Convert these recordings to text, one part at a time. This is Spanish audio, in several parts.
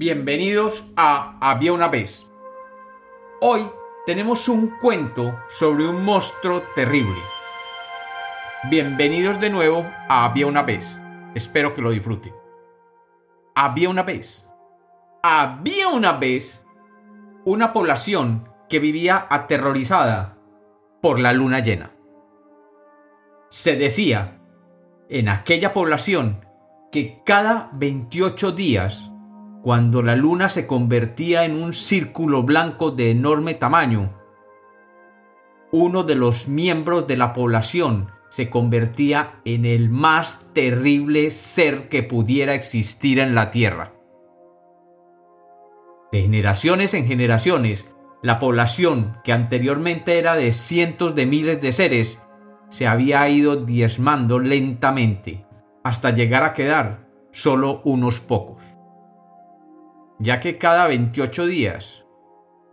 Bienvenidos a Había una vez. Hoy tenemos un cuento sobre un monstruo terrible. Bienvenidos de nuevo a Había una vez. Espero que lo disfruten. Había una vez. Había una vez una población que vivía aterrorizada por la luna llena. Se decía en aquella población que cada 28 días, cuando la luna se convertía en un círculo blanco de enorme tamaño, uno de los miembros de la población se convertía en el más terrible ser que pudiera existir en la Tierra. De generaciones en generaciones, la población, que anteriormente era de cientos de miles de seres, se había ido diezmando lentamente hasta llegar a quedar solo unos pocos. Ya que cada 28 días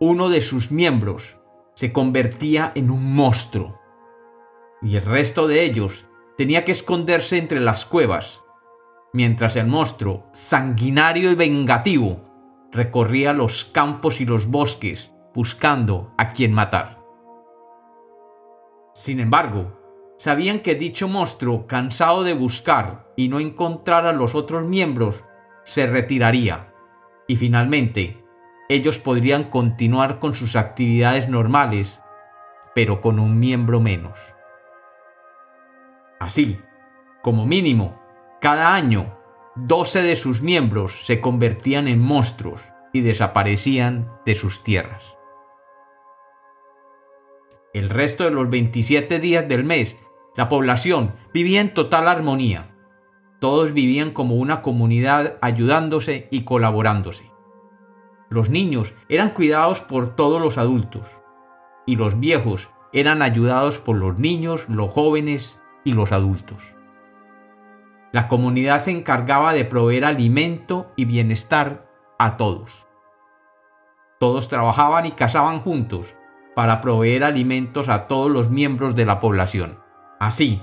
uno de sus miembros se convertía en un monstruo y el resto de ellos tenía que esconderse entre las cuevas, mientras el monstruo, sanguinario y vengativo, recorría los campos y los bosques buscando a quien matar. Sin embargo, sabían que dicho monstruo, cansado de buscar y no encontrar a los otros miembros, se retiraría, y finalmente ellos podrían continuar con sus actividades normales, pero con un miembro menos. Así, como mínimo, cada año, 12 de sus miembros se convertían en monstruos y desaparecían de sus tierras. El resto de los 27 días del mes la población vivía en total armonía. Todos vivían como una comunidad ayudándose y colaborándose. Los niños eran cuidados por todos los adultos y los viejos eran ayudados por los niños, los jóvenes y los adultos. La comunidad se encargaba de proveer alimento y bienestar a todos. Todos trabajaban y cazaban juntos para proveer alimentos a todos los miembros de la población. Así,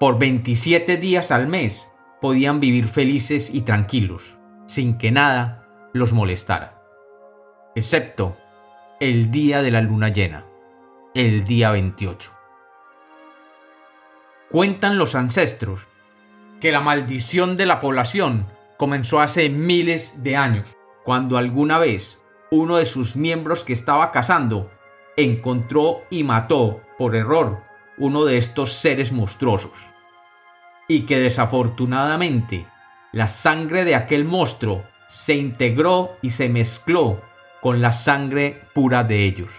por 27 días al mes podían vivir felices y tranquilos, sin que nada los molestara. Excepto el día de la luna llena, el día 28. Cuentan los ancestros que la maldición de la población comenzó hace miles de años, cuando alguna vez uno de sus miembros que estaba cazando encontró y mató por error uno de estos seres monstruosos, y que desafortunadamente la sangre de aquel monstruo se integró y se mezcló con la sangre pura de ellos.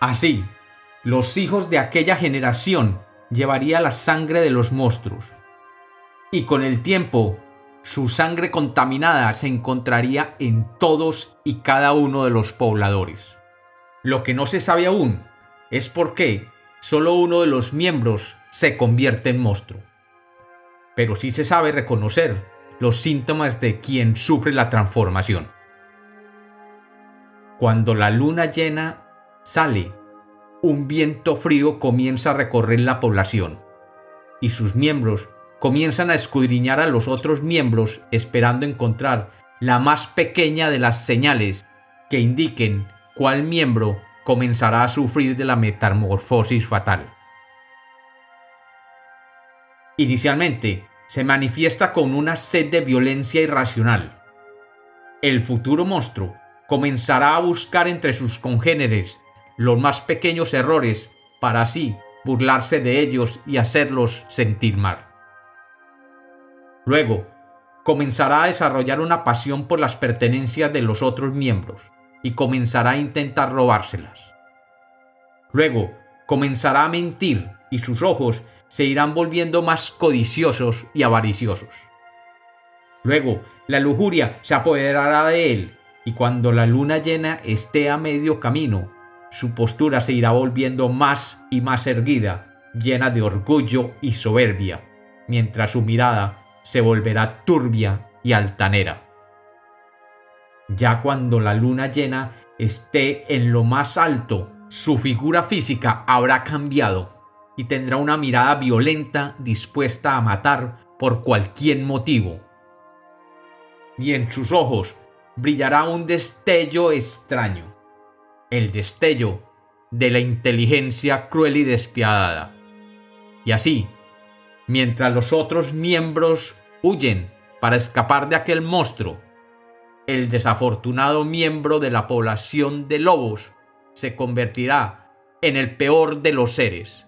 Así, los hijos de aquella generación llevaría la sangre de los monstruos, y con el tiempo su sangre contaminada se encontraría en todos y cada uno de los pobladores. Lo que no se sabe aún es por qué solo uno de los miembros se convierte en monstruo. Pero sí se sabe reconocer los síntomas de quien sufre la transformación. Cuando la luna llena sale, un viento frío comienza a recorrer la población y sus miembros comienzan a escudriñar a los otros miembros esperando encontrar la más pequeña de las señales que indiquen cuál miembro comenzará a sufrir de la metamorfosis fatal. Inicialmente, se manifiesta con una sed de violencia irracional. El futuro monstruo comenzará a buscar entre sus congéneres los más pequeños errores para así burlarse de ellos y hacerlos sentir mal. Luego, comenzará a desarrollar una pasión por las pertenencias de los otros miembros y comenzará a intentar robárselas. Luego, comenzará a mentir y sus ojos se irán volviendo más codiciosos y avariciosos. Luego, la lujuria se apoderará de él y cuando la luna llena esté a medio camino, su postura se irá volviendo más y más erguida, llena de orgullo y soberbia, mientras su mirada se volverá turbia y altanera. Ya cuando la luna llena esté en lo más alto, su figura física habrá cambiado y tendrá una mirada violenta dispuesta a matar por cualquier motivo. Y en sus ojos brillará un destello extraño, el destello de la inteligencia cruel y despiadada. Y así, mientras los otros miembros huyen para escapar de aquel monstruo, el desafortunado miembro de la población de lobos se convertirá en el peor de los seres,